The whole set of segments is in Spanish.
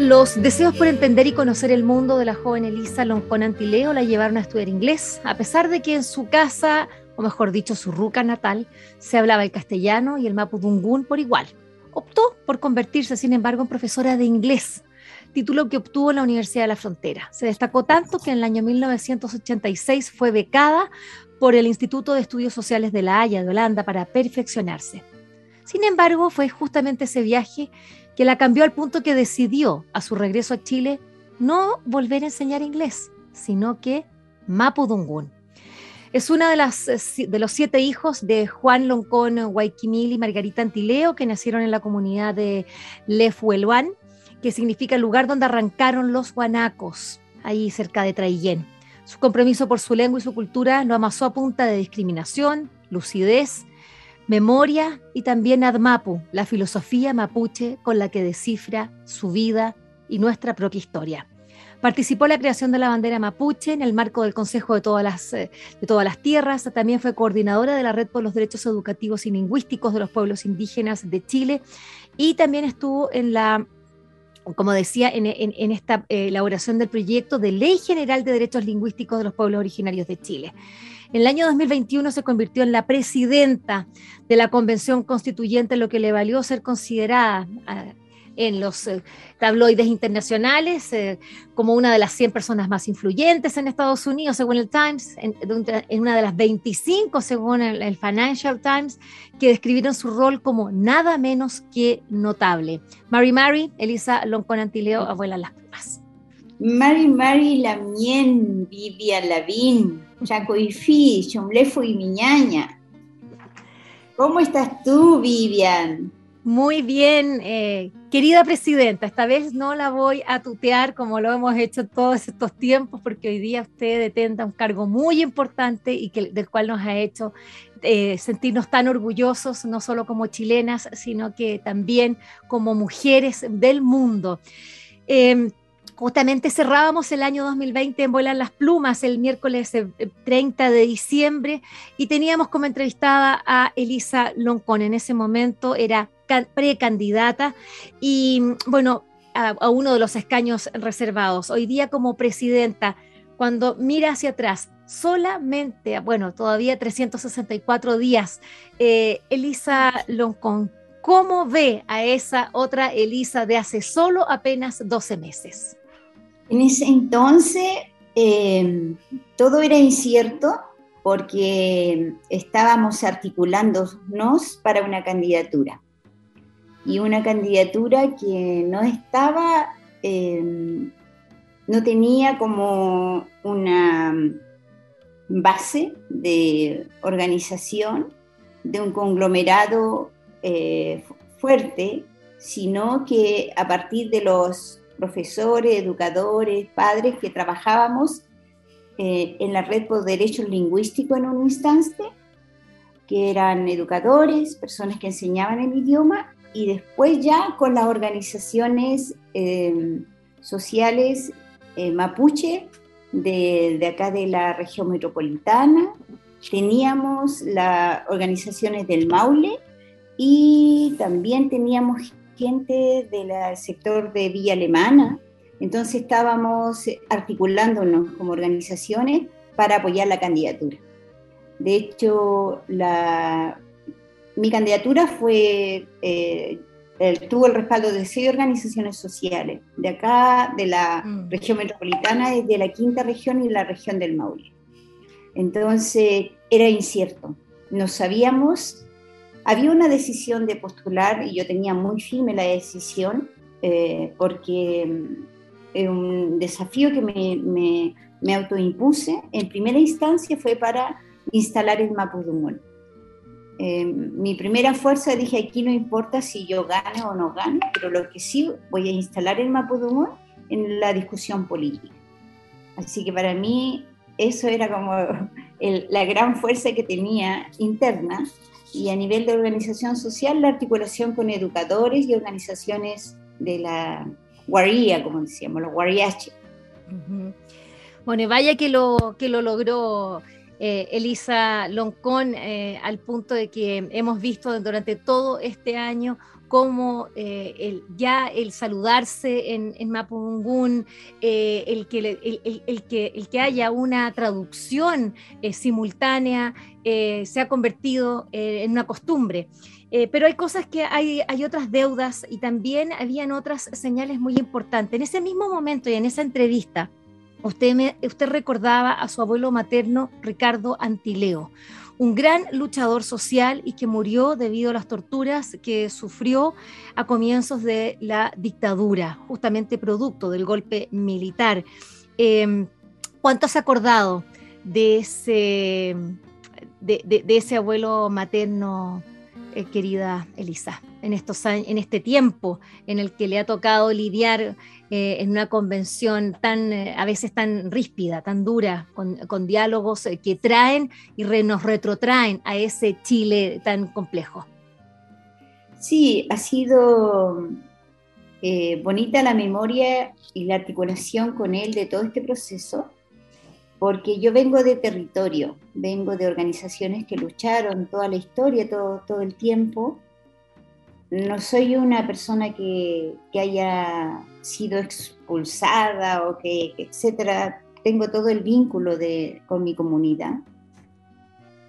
Los deseos por entender y conocer el mundo de la joven Elisa Loncón Antileo la llevaron a estudiar inglés, a pesar de que en su casa, o mejor dicho, su ruca natal, se hablaba el castellano y el mapudungún por igual. Optó por convertirse, sin embargo, en profesora de inglés, título que obtuvo en la Universidad de la Frontera. Se destacó tanto que en el año 1986 fue becada por el Instituto de Estudios Sociales de La Haya de Holanda para perfeccionarse. Sin embargo, fue justamente ese viaje que la cambió al punto que decidió, a su regreso a Chile, no volver a enseñar inglés, sino que Mapudungún. Es una de, las, de los siete hijos de Juan Loncón Guayquimil y Margarita Antileo, que nacieron en la comunidad de Lefueluán, que significa el lugar donde arrancaron los guanacos, ahí cerca de Traillén. Su compromiso por su lengua y su cultura lo amasó a punta de discriminación, lucidez, memoria y también Admapu, la filosofía mapuche con la que descifra su vida y nuestra propia historia. Participó en la creación de la bandera mapuche en el marco del Consejo de todas, las, eh, de todas las Tierras. También fue coordinadora de la Red por los Derechos Educativos y Lingüísticos de los Pueblos Indígenas de Chile y también estuvo en la como decía, en, esta eh, elaboración del proyecto de Ley General de Derechos Lingüísticos de los Pueblos Originarios de Chile. En el año 2021 se convirtió en la presidenta de la Convención Constituyente, lo que le valió ser considerada ah, en los eh, tabloides internacionales eh, como una de las 100 personas más influyentes en Estados Unidos, según el Times, en, una de las 25, según el, Financial Times, que describieron su rol como nada menos que notable. Mary Mary, Elisa Loncón Antileo, abuela Las Plumas. Mary Mary Lamien, Vivian Lavín, Chaco y Fi, Chomlefo y Miñaña. ¿Cómo estás tú, Vivian? Muy bien, eh, querida presidenta, esta vez no la voy a tutear como lo hemos hecho todos estos tiempos, porque hoy día usted detenta un cargo muy importante y del cual nos ha hecho eh, sentirnos tan orgullosos, no solo como chilenas, sino que también como mujeres del mundo. Em, Justamente cerrábamos el año 2020 en Vuelan las Plumas el miércoles 30 eh, de diciembre y teníamos como entrevistada a Elisa Loncón. En ese momento era precandidata y bueno, a, uno de los escaños reservados. Hoy día como presidenta, cuando mira hacia atrás, solamente, bueno, todavía 364 días, eh, Elisa Loncón, ¿cómo ve a esa otra Elisa de hace solo apenas 12 meses? En ese entonces em, todo era incierto porque estábamos articulándonos para una candidatura. Y una candidatura que no estaba, em, no tenía como una base de organización, de un conglomerado eh, fuerte, sino que a partir de los profesores, educadores, padres que trabajábamos eh, en la red por derechos lingüísticos en un instante, que eran educadores, personas que enseñaban el idioma, y después ya con las organizaciones eh, sociales eh, mapuche de, de, acá de la región metropolitana, teníamos las organizaciones del Maule y también teníamos gente del sector de Villa Alemana. Entonces estábamos articulándonos como organizaciones para apoyar la candidatura. De hecho, la, mi candidatura fue, eh, tuvo el respaldo de seis organizaciones sociales, de acá, de la mm. región metropolitana, de la quinta región y la región del Maule. Entonces, era incierto. No sabíamos había una decisión de postular y yo tenía muy firme la decisión eh, porque mm, un desafío que me, me, me, autoimpuse en primera instancia fue para instalar el Mapudungún. eh, mi primera fuerza dije, aquí no importa si yo gane o no gane, pero lo que sí voy a instalar el Mapudungun en la discusión política. Así que para mí eso era como la gran fuerza que tenía interna y a nivel de organización social la articulación con educadores y organizaciones de la guardia, como decíamos, los guariaches. Bueno, vaya que lo, que lo logró eh, Elisa Loncón, eh, al punto de que hemos visto durante todo este año cómo eh, ya el saludarse en, en Mapungún, el, que, el, que, el que haya una traducción simultánea, se ha convertido en una costumbre. pero hay cosas que hay, hay otras deudas y también habían otras señales muy importantes. En ese mismo momento y en esa entrevista, Usted, usted recordaba a su abuelo materno, Ricardo Antileo, un gran luchador social y que murió debido a las torturas que sufrió a comienzos de la dictadura, justamente producto del golpe militar. Em, ¿Cuánto has acordado de ese, de, ese abuelo materno, eh, querida Elisa, en, estos en este tiempo en el que le ha tocado lidiar eh, en una convención tan, eh, a veces tan ríspida, tan dura, con, diálogos eh, que traen y nos retrotraen a ese Chile tan complejo. Sí, ha sido bonita la memoria y la articulación con él de todo este proceso, porque yo vengo de territorio, vengo de organizaciones que lucharon toda la historia, todo, todo el tiempo, no soy una persona que, haya sido expulsada o que, etcétera. Tengo todo el vínculo de, con mi comunidad.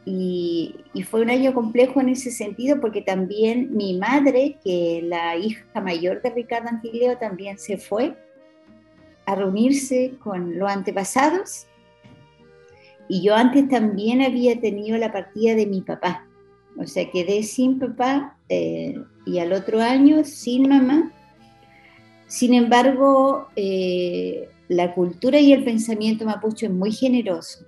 Y, fue un año complejo en ese sentido porque también mi madre, que la hija mayor de Ricardo Antileo, también se fue a reunirse con los antepasados. Y yo antes también había tenido la partida de mi papá. O sea, quedé sin papá eh, y al otro año sin mamá. Sin embargo, eh, la cultura y el pensamiento mapuche es muy generoso.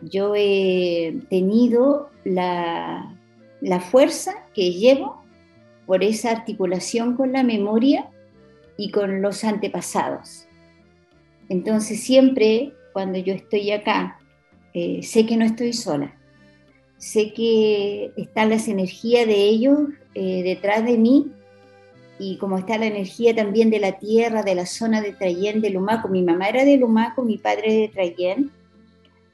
Yo he tenido la, la fuerza que llevo por esa articulación con la memoria y con los antepasados. Entonces siempre cuando yo estoy acá, eh, sé que no estoy sola sé que están las energías de ellos eh, detrás de mí y como está la energía también de la tierra, de la zona de Trayén, de Lumaco. Mi mamá era de Lumaco, mi padre de Trayén.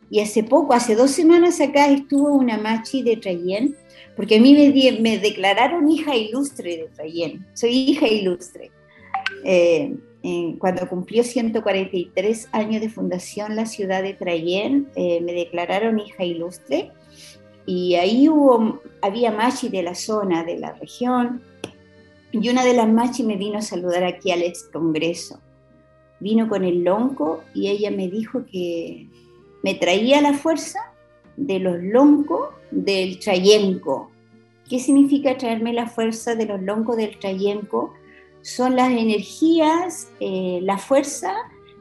Y hace poco, hace dos semanas acá, estuvo una machi de Trayén, porque a mí me, me declararon hija ilustre de Trayén. Soy hija ilustre. Eh, cuando cumplió 143 años de fundación la ciudad de Trayén, eh, me declararon hija ilustre y ahí hubo, había machi de la zona, de la región, y una de las machi me vino a saludar aquí al ex congreso. Vino con el lonco y ella me dijo que me traía la fuerza de los loncos del trayenco. ¿Qué significa traerme la fuerza de los loncos del trayenco? Son las energías, eh, la fuerza,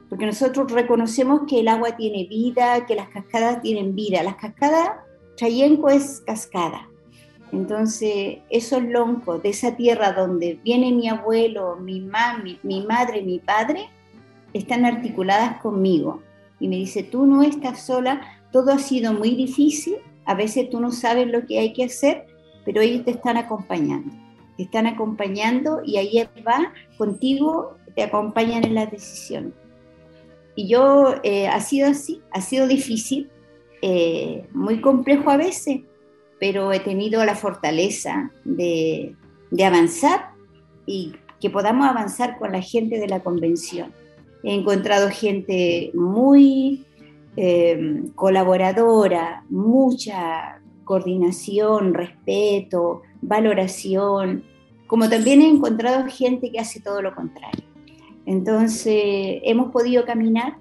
porque nosotros reconocemos que el agua tiene vida, que las cascadas tienen vida. Las cascadas Chayenco es cascada. Entonces, esos loncos de esa tierra donde viene mi abuelo, mi, mami, mi madre, mi padre, están articuladas conmigo. Y me dice, tú no estás sola, todo ha sido muy difícil, a veces tú no sabes lo que hay que hacer, pero ellos te están acompañando. Te están acompañando y ahí va contigo, te acompañan en las decisiones. Y yo, eh, ha sido así, ha sido difícil, eh, muy complejo a veces, pero he tenido la fortaleza de, avanzar y que podamos avanzar con la gente de la convención. He encontrado gente muy eh, colaboradora, mucha coordinación, respeto, valoración, como también he encontrado gente que hace todo lo contrario. Entonces, hemos podido caminar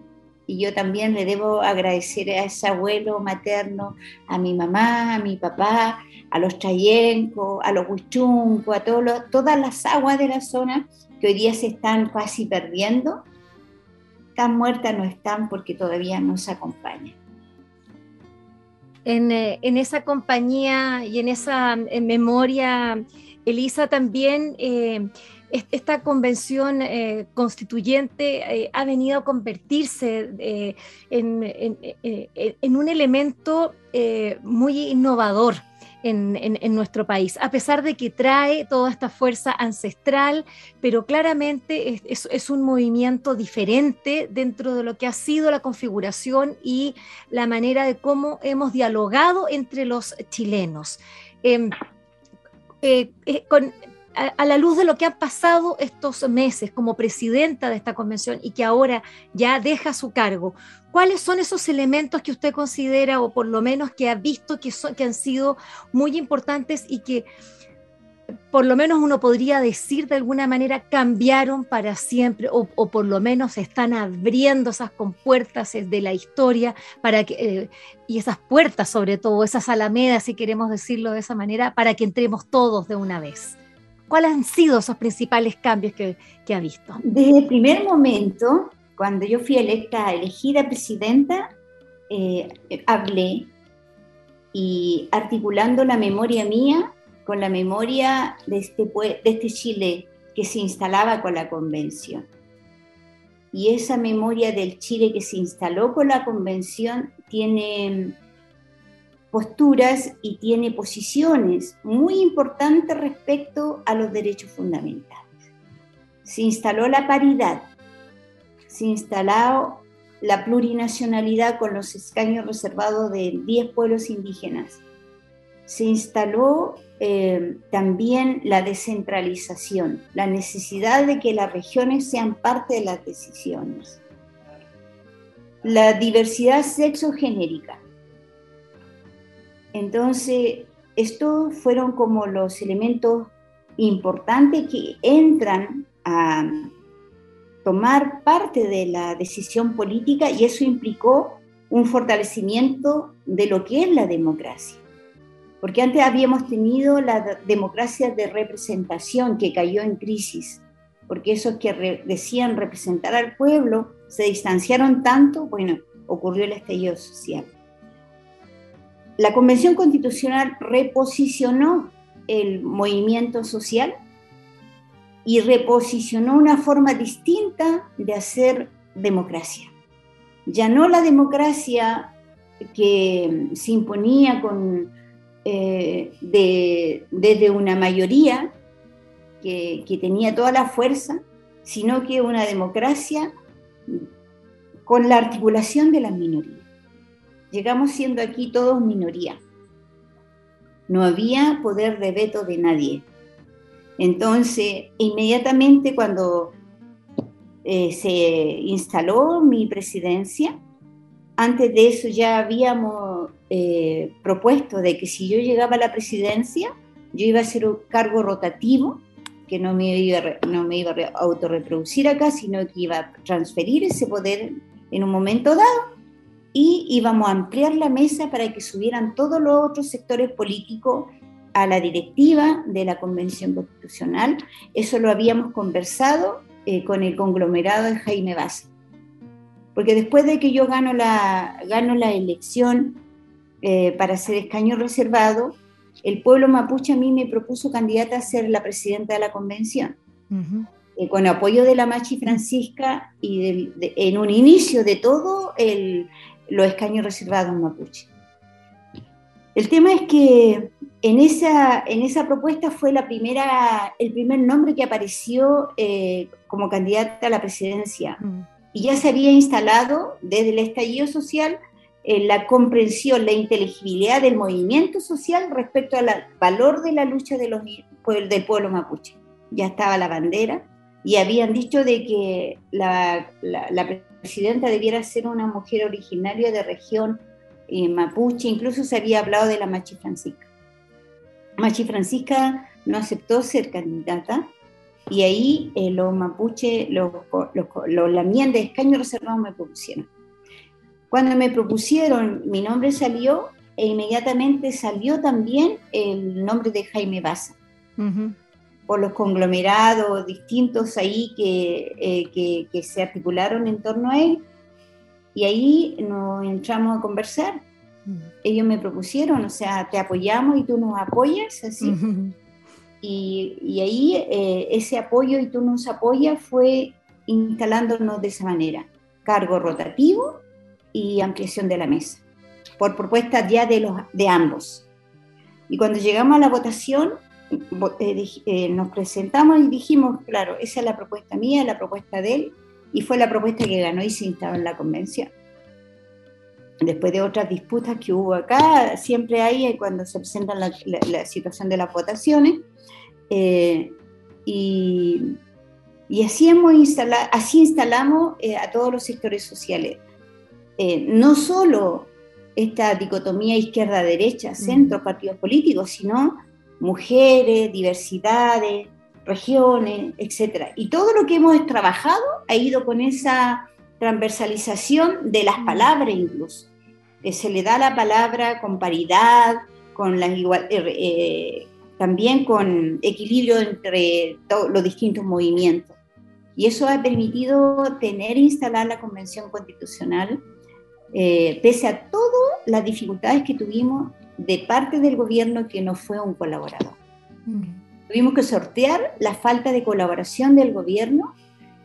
y yo también le debo agradecer a ese abuelo materno, a mi mamá, a mi papá, a los chayencos, a los huichuncos, a todas las aguas de la zona que hoy día se están casi perdiendo. Tan muertas no están porque todavía nos acompañan. en, eh, en esa compañía y en esa memoria, Elisa, también eh, esta convención eh, constituyente ha venido a convertirse en, en, un elemento muy innovador en, nuestro país, a pesar de que trae toda esta fuerza ancestral, pero claramente es, un movimiento diferente dentro de lo que ha sido la configuración y la manera de cómo hemos dialogado entre los chilenos. Em, eh, eh, con, a, la luz de lo que ha pasado estos meses como presidenta de esta convención y que ahora ya deja su cargo, ¿cuáles son esos elementos que usted considera o por lo menos que ha visto que, son, que han sido muy importantes y que por lo menos uno podría decir de alguna manera cambiaron para siempre o, por lo menos están abriendo esas compuertas de la historia para que, eh, y esas puertas sobre todo, esas alamedas si queremos decirlo de esa manera, para que entremos todos de una vez? ¿Cuáles han sido esos principales cambios que, ha visto? Desde el primer momento, cuando yo fui electa, elegida presidenta, eh, hablé y articulando la memoria mía con la memoria de este, de este Chile que se instalaba con la convención. Y esa memoria del Chile que se instaló con la convención tiene posturas y tiene posiciones muy importantes respecto a los derechos fundamentales. Se instaló la paridad, se instaló la plurinacionalidad con los escaños reservados de 10 pueblos indígenas. Se instaló eh, también la descentralización, la necesidad de que las regiones sean parte de las decisiones. La diversidad sexogenérica, entonces, estos fueron como los elementos importantes que entran a tomar parte de la decisión política y eso implicó un fortalecimiento de lo que es la democracia. Porque antes habíamos tenido la democracia de representación que cayó en crisis, porque esos que decían representar al pueblo se distanciaron tanto, bueno, ocurrió el estallido social la Convención Constitucional reposicionó el movimiento social y reposicionó una forma distinta de hacer democracia. Ya no la democracia que se imponía con, eh, desde una mayoría que, que tenía toda la fuerza, sino que una democracia con la articulación de las minorías llegamos siendo aquí todos minoría. No había poder de veto de nadie. Entonces, inmediatamente cuando eh, se instaló mi presidencia, antes de eso ya habíamos eh, propuesto de que si yo llegaba a la presidencia, yo iba a hacer un cargo rotativo, que no me iba, no me iba a autorreproducir acá, sino que iba a transferir ese poder en un momento dado y íbamos a ampliar la mesa para que subieran todos los otros sectores políticos a la directiva de la Convención Constitucional. Eso lo habíamos conversado eh, con el conglomerado de Jaime Baza. Porque después de que yo gano la, gano la elección eh, para ser escaño reservado, el pueblo mapuche a mí me propuso candidata a ser la presidenta de la convención. Eh, con apoyo de la Machi Francisca y en un inicio de todo el, los escaños reservados mapuche. El tema es que en esa, en esa propuesta fue la primera, el primer nombre que apareció eh, como candidata a la presidencia. Mm. Y ya se había instalado desde el estallido social eh, la comprensión, la inteligibilidad del movimiento social respecto al valor de la lucha de los, del pueblo mapuche. Ya estaba la bandera y habían dicho de que la, presidenta debiera ser una mujer originaria de región eh, mapuche, incluso se había hablado de la Machi Francisca. Machi Francisca no aceptó ser candidata y ahí eh, los mapuche, los, los, los, de escaño reservado me propusieron. Cuando me propusieron, mi nombre salió e inmediatamente salió también el nombre de Jaime Baza por los conglomerados distintos ahí eh, que, que, se articularon en torno a él. Y ahí nos entramos a conversar Ellos me propusieron, o sea, te apoyamos y tú nos apoyas, así. y, y, ahí eh, ese apoyo y tú nos apoyas fue instalándonos de esa manera. Cargo rotativo y ampliación de la mesa, por propuesta ya de, los, de ambos. Y cuando llegamos a la votación, eh, eh, nos presentamos y dijimos, claro, esa es la propuesta mía, la propuesta de él, y fue la propuesta que ganó y se instaló en la convención. Después de otras disputas que hubo acá, siempre hay cuando se presenta la, situación de las votaciones, eh, y, y, así, hemos instalado, así instalamos a todos los sectores sociales. no solo esta dicotomía izquierda-derecha, centro, partidos políticos, sino mujeres, diversidades, regiones, etc. Y todo lo que hemos trabajado ha ido con esa transversalización de las palabras incluso, que se le da la palabra con paridad, con la igual, eh, eh, también con equilibrio entre los distintos movimientos. Y eso ha permitido tener instalada la Convención Constitucional, eh, pese a todas las dificultades que tuvimos de parte del gobierno que no fue un colaborador. Mm. Tuvimos que sortear la falta de colaboración del gobierno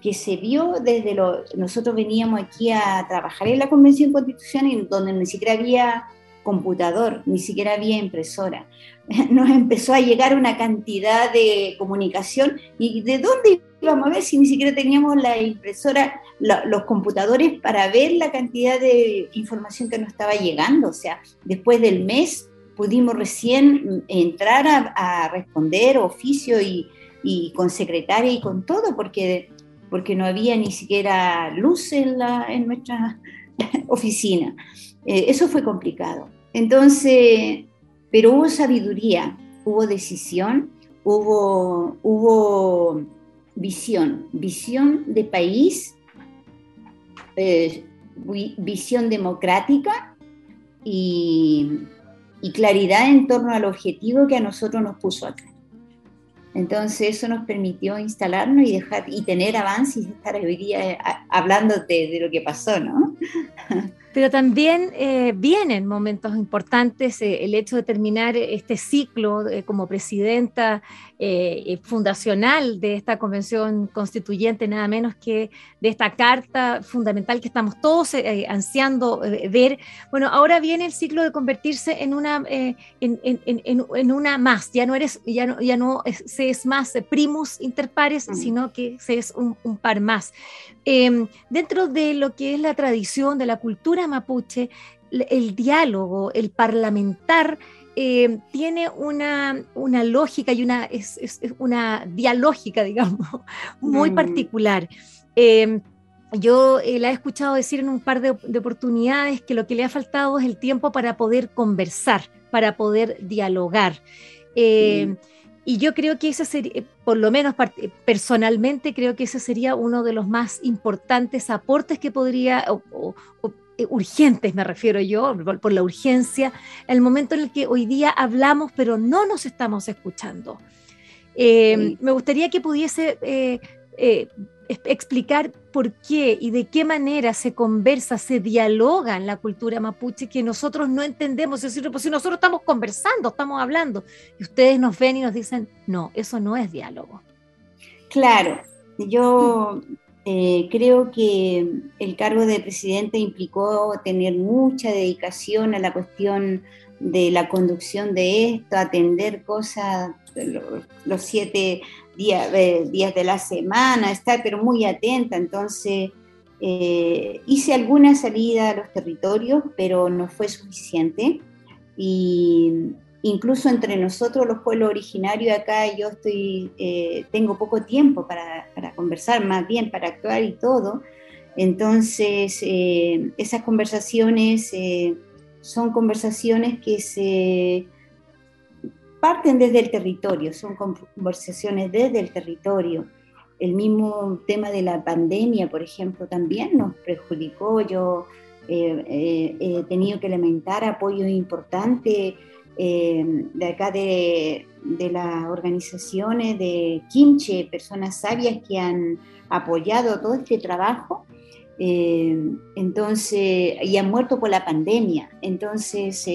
que se vio desde lo... Nosotros veníamos aquí a trabajar en la Convención Constitucional donde ni siquiera había computador, ni siquiera había impresora. Nos empezó a llegar una cantidad de comunicación y ¿de dónde íbamos a ver si ni siquiera teníamos la impresora, los computadores para ver la cantidad de información que nos estaba llegando? O sea, después del mes pudimos recién entrar a, responder oficio y, con secretaria y con todo, porque, porque no había ni siquiera luz en, la, en nuestra oficina. Eh, eso fue complicado. Entonces, pero hubo sabiduría, hubo decisión, hubo, hubo visión, visión de país, eh, visión democrática y, y, claridad en torno al objetivo que a nosotros nos puso acá. Entonces eso nos permitió instalarnos y dejar y tener avances y estar hoy día eh, hablándote de lo que pasó, ¿no? Pero también eh, vienen momentos importantes, eh, el hecho de terminar este ciclo eh, como presidenta fundacional de esta convención constituyente, nada menos que de esta carta fundamental que estamos todos ansiando ver. Bueno, ahora viene el ciclo de convertirse en una, en, en, una más, ya no eres, ya no, ya no se es más primus inter pares, sino que se es un, un par más. Em, dentro de lo que es la tradición de la cultura mapuche, el diálogo, el parlamentar, em, tiene una, lógica y una, es, una dialógica, digamos, muy mm. particular. Em, yo eh, la he escuchado decir en un par de, oportunidades que lo que le ha faltado es el tiempo para poder conversar, para poder dialogar. Y yo creo que ese sería, eh, por lo menos personalmente, creo que ese sería uno de los más importantes aportes que podría, o, eh, urgentes me refiero yo, por, la urgencia, el momento en el que hoy día hablamos pero no nos estamos escuchando. Eh, me gustaría que pudiese explicar por qué y de qué manera se conversa, se dialoga en la cultura mapuche que nosotros no entendemos. Es decir, pues si nosotros estamos conversando, estamos hablando, y ustedes nos ven y nos dicen, no, eso no es diálogo. Claro, yo eh, creo que el cargo de presidente implicó tener mucha dedicación a la cuestión de la conducción de esto, atender cosas, los siete eh, días de la semana, estar pero muy atenta. Entonces, eh, hice alguna salida a los territorios, pero no fue suficiente. Y incluso entre nosotros, los pueblos originarios, acá yo estoy, eh, tengo poco tiempo para, para, conversar, más bien para actuar y todo. Entonces, esas conversaciones son conversaciones que se parten desde el territorio, son conversaciones desde el territorio. El mismo tema de la pandemia, por ejemplo, también nos perjudicó. Yo eh, eh, he tenido que lamentar apoyo importante eh, de acá de, de, las organizaciones de Kimche, personas sabias que han apoyado todo este trabajo Eh, entonces, y han muerto por la pandemia. Entonces,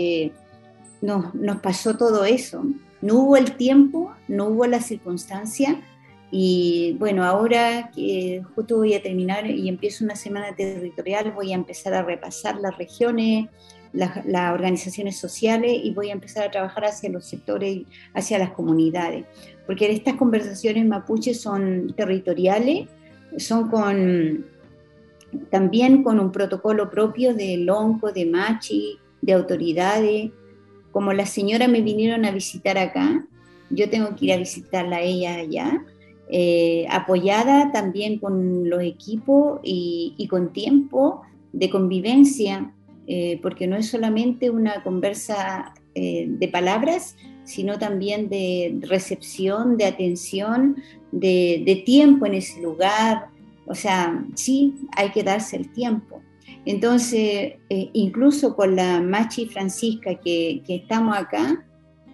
nos, pasó todo eso. No hubo el tiempo, no hubo la circunstancia. Y bueno, ahora que justo voy a terminar y empiezo una semana territorial, voy a empezar a repasar las regiones, las, las organizaciones sociales y voy a empezar a trabajar hacia los sectores, hacia las comunidades. Porque estas conversaciones mapuche son territoriales, son con también con un protocolo propio de lonco, de machi, de autoridades. Como las señoras me vinieron a visitar acá, yo tengo que ir a visitarla a ella allá, eh, apoyada también con los equipos y, con tiempo de convivencia, eh, porque no es solamente una conversa eh, de palabras, sino también de recepción, de atención, de tiempo en ese lugar, o sea, sí, hay que darse el tiempo. Entonces, eh, incluso con la Machi Francisca que, estamos acá,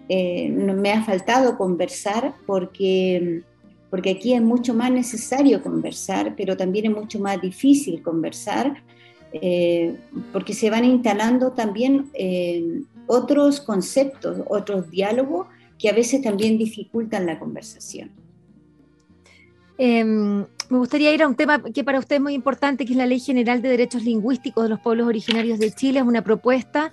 eh, me ha faltado conversar porque, porque aquí es mucho más necesario conversar, pero también es mucho más difícil conversar, eh, porque se van instalando también otros conceptos, otros diálogos que a veces también dificultan la conversación. Em, me gustaría ir a un tema que para usted es muy importante, que es la Ley General de Derechos Lingüísticos de los Pueblos Originarios de Chile. Es una propuesta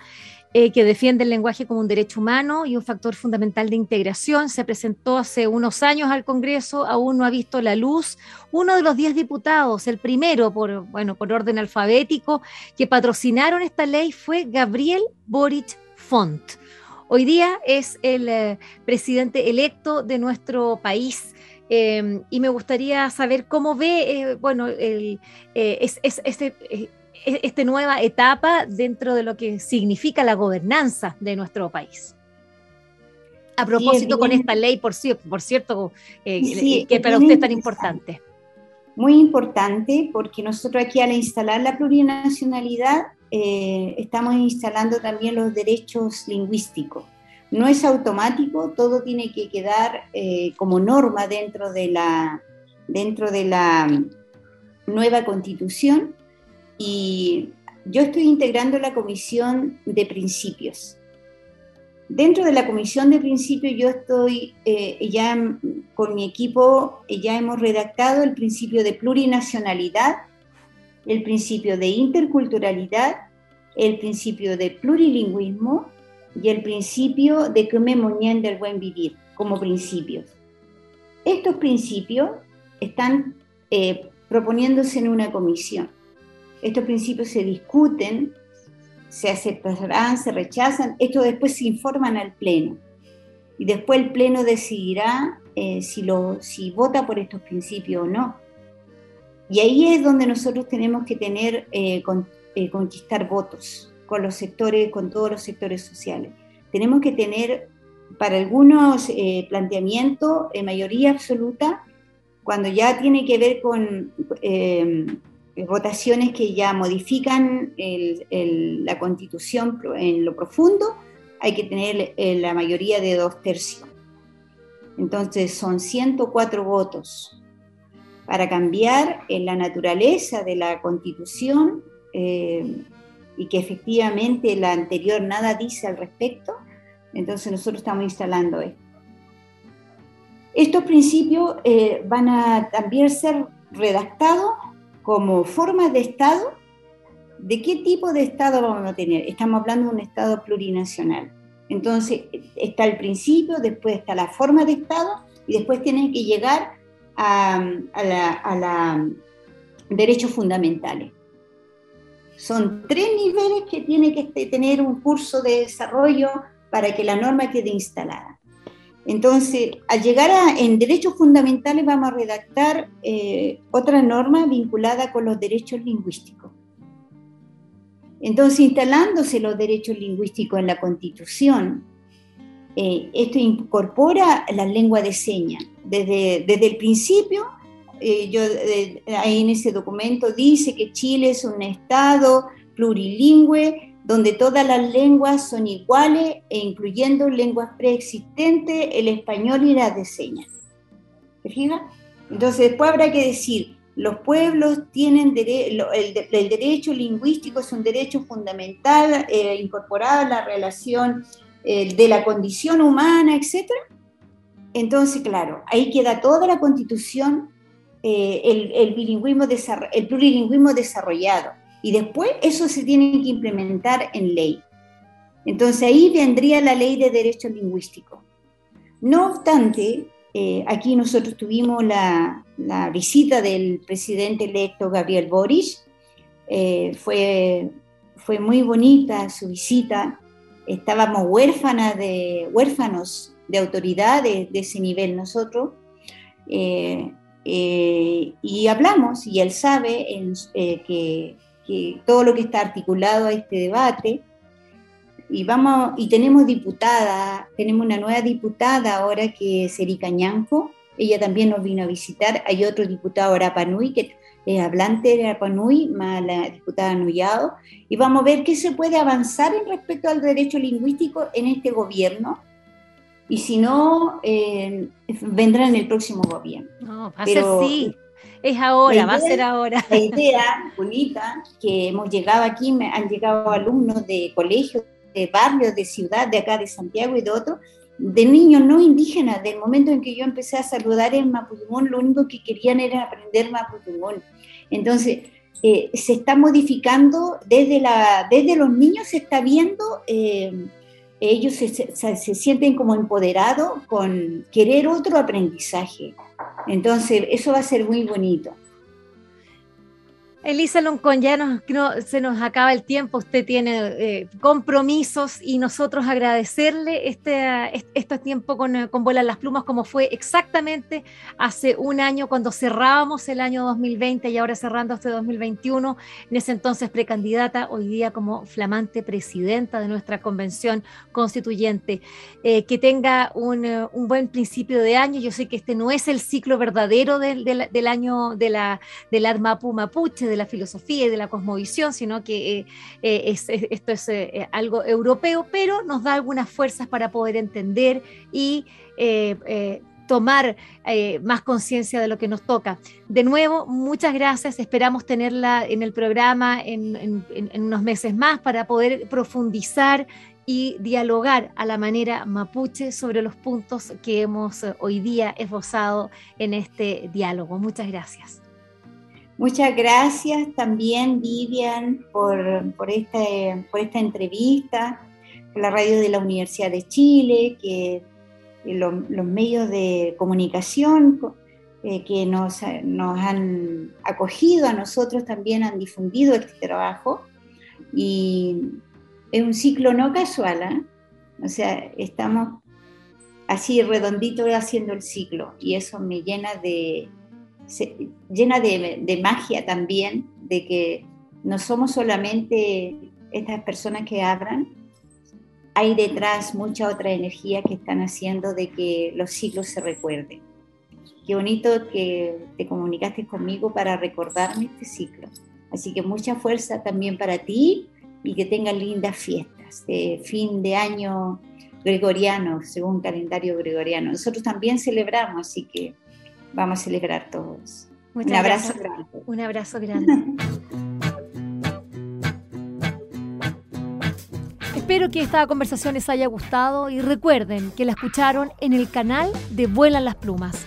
eh, que defiende el lenguaje como un derecho humano y un factor fundamental de integración. Se presentó hace unos años al Congreso, aún no ha visto la luz. Uno de los diez diputados, el primero por, bueno, por orden alfabético, que patrocinaron esta ley fue Gabriel Boric Font. Hoy día es el eh, presidente electo de nuestro país. Em, y me gustaría saber cómo ve, eh, bueno, el, eh, es, este, eh, e, esta nueva etapa dentro de lo que significa la gobernanza de nuestro país. A propósito con esta ley, por, por cierto, que para usted es tan importante. Muy importante porque nosotros aquí al instalar la plurinacionalidad estamos instalando también los derechos lingüísticos no es automático, todo tiene que quedar eh, como norma dentro de, la, dentro de la nueva constitución y yo estoy integrando la comisión de principios. Dentro de la comisión de principios yo estoy eh, ya con mi equipo, ya hemos redactado el principio de plurinacionalidad, el principio de interculturalidad, el principio de plurilingüismo, y el principio de que me moñen del buen vivir como principios. Estos principios están eh, proponiéndose en una comisión. Estos principios se discuten, se aceptarán, se rechazan, esto después se informan al Pleno. Y después el Pleno decidirá eh, si, lo, si vota por estos principios o no. Y ahí es donde nosotros tenemos que tener, eh, conquistar votos con los sectores, con todos los sectores sociales. Tenemos que tener para algunos eh, planteamientos en mayoría absoluta, cuando ya tiene que ver con eh, votaciones que ya modifican la constitución en lo profundo, hay que tener eh, la mayoría de dos tercios. Entonces son 104 votos para cambiar en la naturaleza de la constitución y que efectivamente la anterior nada dice al respecto, entonces nosotros estamos instalando esto. Estos principios eh, van a también ser redactados como formas de Estado. ¿De qué tipo de Estado vamos a tener? Estamos hablando de un Estado plurinacional. Entonces está el principio, después está la forma de Estado y después tienen que llegar a, a, la, a la derechos fundamentales. Son tres niveles que tiene que tener un curso de desarrollo para que la norma quede instalada. Entonces, al llegar a, en derechos fundamentales vamos a redactar eh, otra norma vinculada con los derechos lingüísticos. Entonces, instalándose los derechos lingüísticos en la Constitución, eh, esto incorpora la lengua de señas. Desde, desde el principio eh, yo, eh, ahí en ese documento dice que Chile es un estado plurilingüe donde todas las lenguas son iguales e incluyendo lenguas preexistentes, el español y las de señas. ¿Te fijas? Entonces después habrá que decir, los pueblos tienen el, derecho lingüístico es un derecho fundamental eh, incorporado a la relación eh, de la condición humana, etc. Entonces, claro, ahí queda toda la constitución, eh, el, el, bilingüismo el plurilingüismo desarrollado. Y después eso se tiene que implementar en ley. Entonces ahí vendría la ley de derecho lingüístico. No obstante, eh, aquí nosotros tuvimos la, visita del presidente electo Gabriel Boris. Eh, fue, fue muy bonita su visita. Estábamos huérfanas de, huérfanos de autoridades de ese nivel nosotros. Eh, y hablamos, y él sabe que, que todo lo que está articulado a este debate y vamos y tenemos diputada, tenemos una nueva diputada ahora que es Erika Ñanco, ella también nos vino a visitar, hay otro diputado Arapanui que es hablante de Arapanui, más la diputada Nuyado, y vamos a ver qué se puede avanzar en respecto al derecho lingüístico en este gobierno, y si no, eh, vendrá en el próximo gobierno. No, va a ser sí. Es ahora, va a ser ahora. La idea bonita que hemos llegado aquí, han llegado alumnos de colegios de barrios, de ciudad, de acá de Santiago y de otros, de niños no indígenas. Del momento en que yo empecé a saludar en Mapudungún, lo único que querían era aprender Mapudungún. Entonces, eh, se está modificando desde, la, desde los niños, se está viendo, eh, ellos se, se, sienten como empoderados con querer otro aprendizaje. Entonces, eso va a ser muy bonito. Elisa Loncón, ya no, se nos acaba el tiempo, usted tiene eh, compromisos y nosotros agradecerle este, este tiempo con, con Vuelan las Plumas, como fue exactamente hace un año cuando cerrábamos el año 2020 y ahora cerrando este 2021, en ese entonces precandidata, hoy día como flamante presidenta de nuestra convención constituyente. Eh, que tenga un, un, buen principio de año, yo sé que este no es el ciclo verdadero del, del, año de la, del Armapu Mapuche, de la filosofía y de la cosmovisión, sino que eh, eh, esto es eh, algo europeo, pero nos da algunas fuerzas para poder entender y tomar más conciencia de lo que nos toca. De nuevo, muchas gracias. Esperamos tenerla en el programa en, unos meses más para poder profundizar y dialogar a la manera mapuche sobre los puntos que hemos hoy día esbozado en este diálogo. Muchas gracias. Muchas gracias también, Vivian, por, por, por esta entrevista, por la radio de la Universidad de Chile, que los medios de comunicación eh, que nos, nos, han acogido a nosotros también han difundido este trabajo. Y es un ciclo no casual, ¿eh? o sea, estamos así redondito haciendo el ciclo y eso me llena de, llena de, magia también, de que no somos solamente estas personas que hablan, hay detrás mucha otra energía que están haciendo de que los ciclos se recuerden. Qué bonito que te comunicaste conmigo para recordarme este ciclo. Así que mucha fuerza también para ti y que tengan lindas fiestas de fin de año gregoriano, según calendario gregoriano. Nosotros también celebramos, así que vamos a celebrar todos. un abrazo grande. Un abrazo grande. Espero que esta conversación les haya gustado y recuerden que la escucharon en el canal de Vuelan las Plumas.